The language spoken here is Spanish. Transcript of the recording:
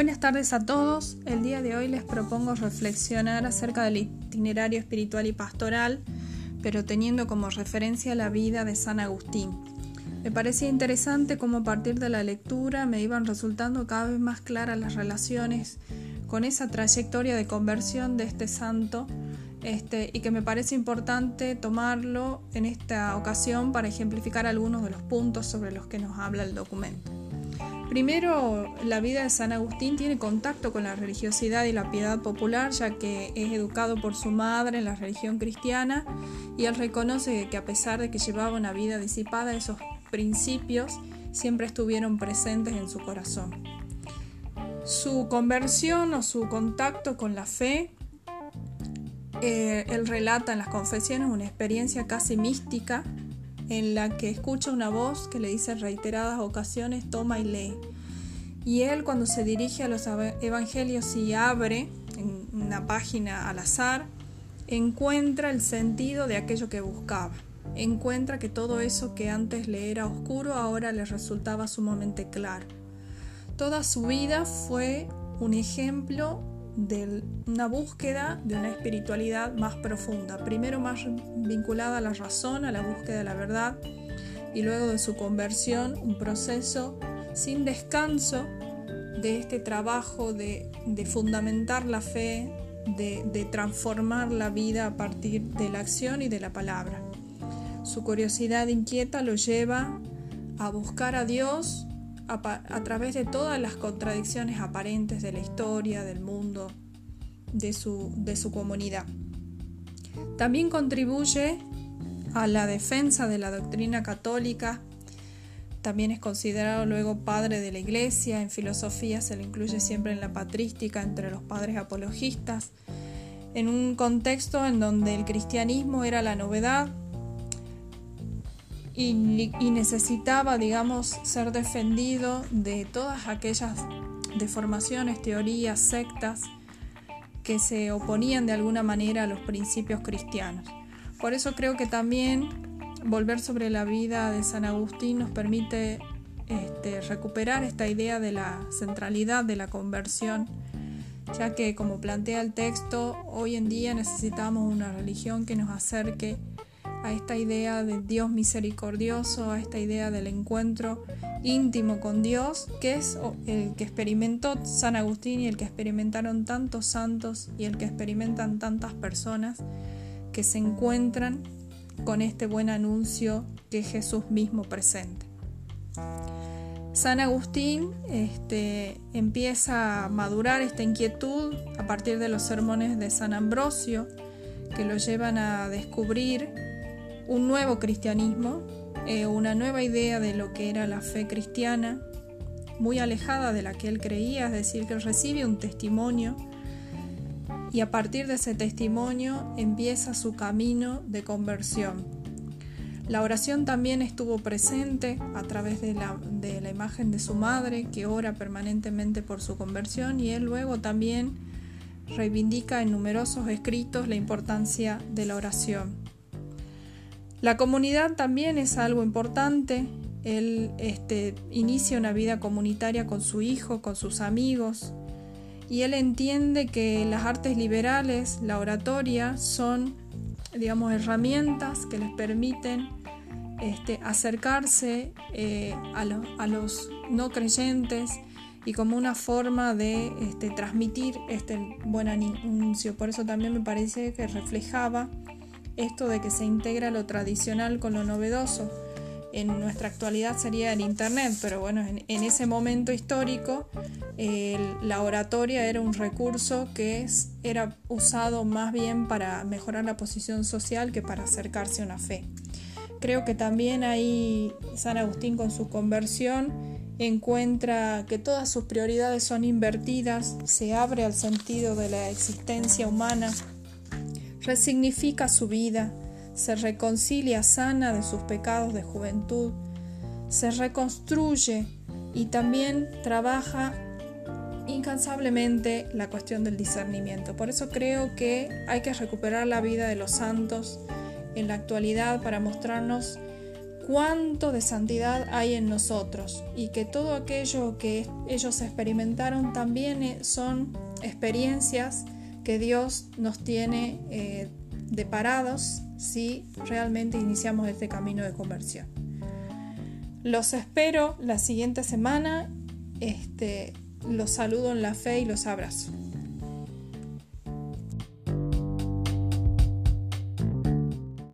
Buenas tardes a todos. El día de hoy les propongo reflexionar acerca del itinerario espiritual y pastoral, pero teniendo como referencia la vida de San Agustín. Me parecía interesante cómo a partir de la lectura me iban resultando cada vez más claras las relaciones con esa trayectoria de conversión de este santo este, y que me parece importante tomarlo en esta ocasión para ejemplificar algunos de los puntos sobre los que nos habla el documento. Primero, la vida de San Agustín tiene contacto con la religiosidad y la piedad popular, ya que es educado por su madre en la religión cristiana y él reconoce que a pesar de que llevaba una vida disipada, esos principios siempre estuvieron presentes en su corazón. Su conversión o su contacto con la fe, eh, él relata en las confesiones una experiencia casi mística en la que escucha una voz que le dice reiteradas ocasiones, toma y lee. Y él cuando se dirige a los evangelios y abre en una página al azar, encuentra el sentido de aquello que buscaba. Encuentra que todo eso que antes le era oscuro ahora le resultaba sumamente claro. Toda su vida fue un ejemplo de una búsqueda de una espiritualidad más profunda, primero más vinculada a la razón, a la búsqueda de la verdad, y luego de su conversión, un proceso sin descanso de este trabajo de, fundamentar la fe, de, transformar la vida a partir de la acción y de la palabra. Su curiosidad inquieta lo lleva a buscar a Dios a, través de todas las contradicciones aparentes de la historia, del mundo, de su, de su comunidad. También contribuye a la defensa de la doctrina católica. También es considerado luego padre de la iglesia. En filosofía se le incluye siempre en la patrística entre los padres apologistas. En un contexto en donde el cristianismo era la novedad, y, necesitaba, digamos, ser defendido de todas aquellas deformaciones, teorías, sectas que se oponían de alguna manera a los principios cristianos. Por eso creo que también volver sobre la vida de San Agustín nos permite este, recuperar esta idea de la centralidad de la conversión, ya que como plantea el texto, hoy en día necesitamos una religión que nos acerque a esta idea de Dios misericordioso, a esta idea del encuentro íntimo con Dios, que es el que experimentó San Agustín y el que experimentaron tantos santos y el que experimentan tantas personas que se encuentran con este buen anuncio que Jesús mismo presenta. San Agustín este, empieza a madurar esta inquietud a partir de los sermones de San Ambrosio, que lo llevan a descubrir un nuevo cristianismo, eh, una nueva idea de lo que era la fe cristiana, muy alejada de la que él creía, es decir, que él recibe un testimonio y a partir de ese testimonio empieza su camino de conversión. La oración también estuvo presente a través de la, de la imagen de su madre, que ora permanentemente por su conversión, y él luego también reivindica en numerosos escritos la importancia de la oración. La comunidad también es algo importante. Él este, inicia una vida comunitaria con su hijo, con sus amigos, y él entiende que las artes liberales, la oratoria, son, digamos, herramientas que les permiten este, acercarse eh, a, los no creyentes y como una forma de este, transmitir este buen anuncio. Por eso también me parece que reflejaba esto de que se integra lo tradicional con lo novedoso. En nuestra actualidad sería el Internet, pero bueno, en, ese momento histórico la oratoria era un recurso que era usado más bien para mejorar la posición social que para acercarse a una fe. Creo que también ahí San Agustín con su conversión encuentra que todas sus prioridades son invertidas, se abre al sentido de la existencia humana resignifica su vida, se reconcilia sana de sus pecados de juventud, se reconstruye y también trabaja incansablemente la cuestión del discernimiento. Por eso creo que hay que recuperar la vida de los santos en la actualidad para mostrarnos cuánto de santidad hay en nosotros y que todo aquello que ellos experimentaron también eh, son experiencias que Dios nos tiene eh, deparados si realmente iniciamos este camino de conversión. Los espero la siguiente semana. Este, los saludo en la fe y los abrazo.